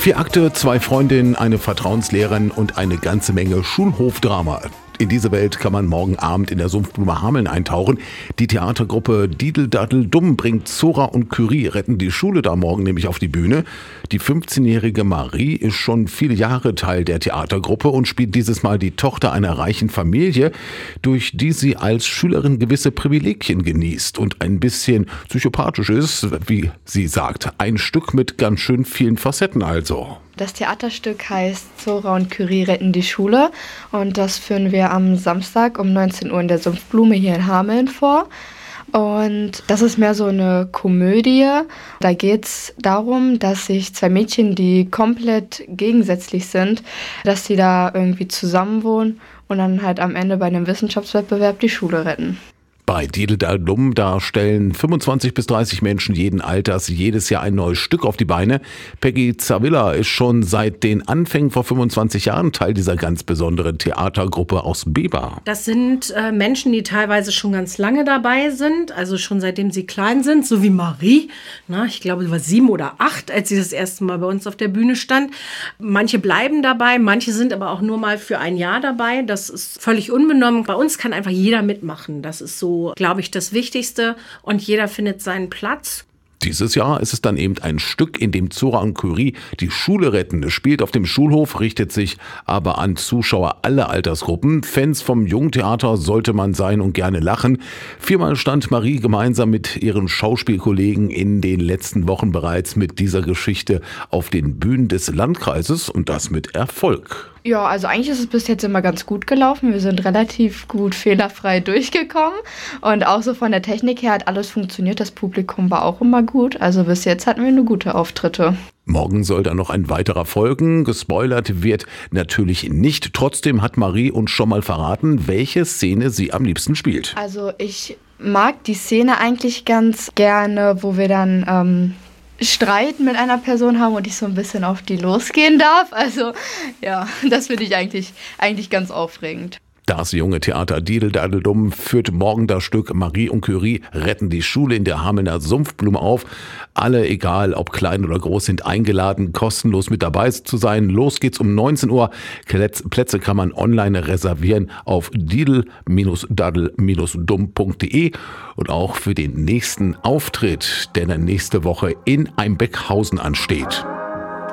Vier Akte, zwei Freundinnen, eine Vertrauenslehrerin und eine ganze Menge Schulhofdrama. In diese Welt kann man morgen Abend in der Sumpfblume Hameln eintauchen. Die Theatergruppe Didel Daddel Dumm bringt Zora und Curie retten die Schule da morgen nämlich auf die Bühne. Die 15-jährige Marie ist schon viele Jahre Teil der Theatergruppe und spielt dieses Mal die Tochter einer reichen Familie, durch die sie als Schülerin gewisse Privilegien genießt und ein bisschen psychopathisch ist, wie sie sagt. Ein Stück mit ganz schön vielen Facetten also. Das Theaterstück heißt Zora und Curie retten die Schule und das führen wir am Samstag um 19 Uhr in der Sumpfblume hier in Hameln vor. Und das ist mehr so eine Komödie. Da geht es darum, dass sich zwei Mädchen, die komplett gegensätzlich sind, dass sie da irgendwie zusammenwohnen und dann halt am Ende bei einem Wissenschaftswettbewerb die Schule retten. Bei Diedeldaldum, da stellen 25 bis 30 Menschen jeden Alters jedes Jahr ein neues Stück auf die Beine. Peggy Zavilla ist schon seit den Anfängen vor 25 Jahren Teil dieser ganz besonderen Theatergruppe aus Beba. Das sind äh, Menschen, die teilweise schon ganz lange dabei sind, also schon seitdem sie klein sind, so wie Marie. Na, ich glaube, sie war sieben oder acht, als sie das erste Mal bei uns auf der Bühne stand. Manche bleiben dabei, manche sind aber auch nur mal für ein Jahr dabei. Das ist völlig unbenommen. Bei uns kann einfach jeder mitmachen. Das ist glaube ich, das Wichtigste. Und jeder findet seinen Platz. Dieses Jahr ist es dann eben ein Stück, in dem Zora und Curie die Schule retten. Es spielt auf dem Schulhof, richtet sich aber an Zuschauer aller Altersgruppen. Fans vom Jungtheater sollte man sein und gerne lachen. Viermal stand Marie gemeinsam mit ihren Schauspielkollegen in den letzten Wochen bereits mit dieser Geschichte auf den Bühnen des Landkreises und das mit Erfolg. Ja, also eigentlich ist es bis jetzt immer ganz gut gelaufen. Wir sind relativ gut fehlerfrei durchgekommen. Und auch so von der Technik her hat alles funktioniert. Das Publikum war auch immer gut. Also bis jetzt hatten wir eine gute Auftritte. Morgen soll dann noch ein weiterer folgen. Gespoilert wird natürlich nicht. Trotzdem hat Marie uns schon mal verraten, welche Szene sie am liebsten spielt. Also ich mag die Szene eigentlich ganz gerne, wo wir dann ähm, Streit mit einer Person haben und ich so ein bisschen auf die losgehen darf. Also ja, das finde ich eigentlich, eigentlich ganz aufregend. Das junge Theater Diedeldadeldum führt morgen das Stück Marie und Curie retten die Schule in der Hamelner Sumpfblume auf. Alle, egal ob klein oder groß, sind eingeladen, kostenlos mit dabei zu sein. Los geht's um 19 Uhr. Plätze kann man online reservieren auf diedel-daddel-dumm.de und auch für den nächsten Auftritt, der dann nächste Woche in Einbeckhausen ansteht.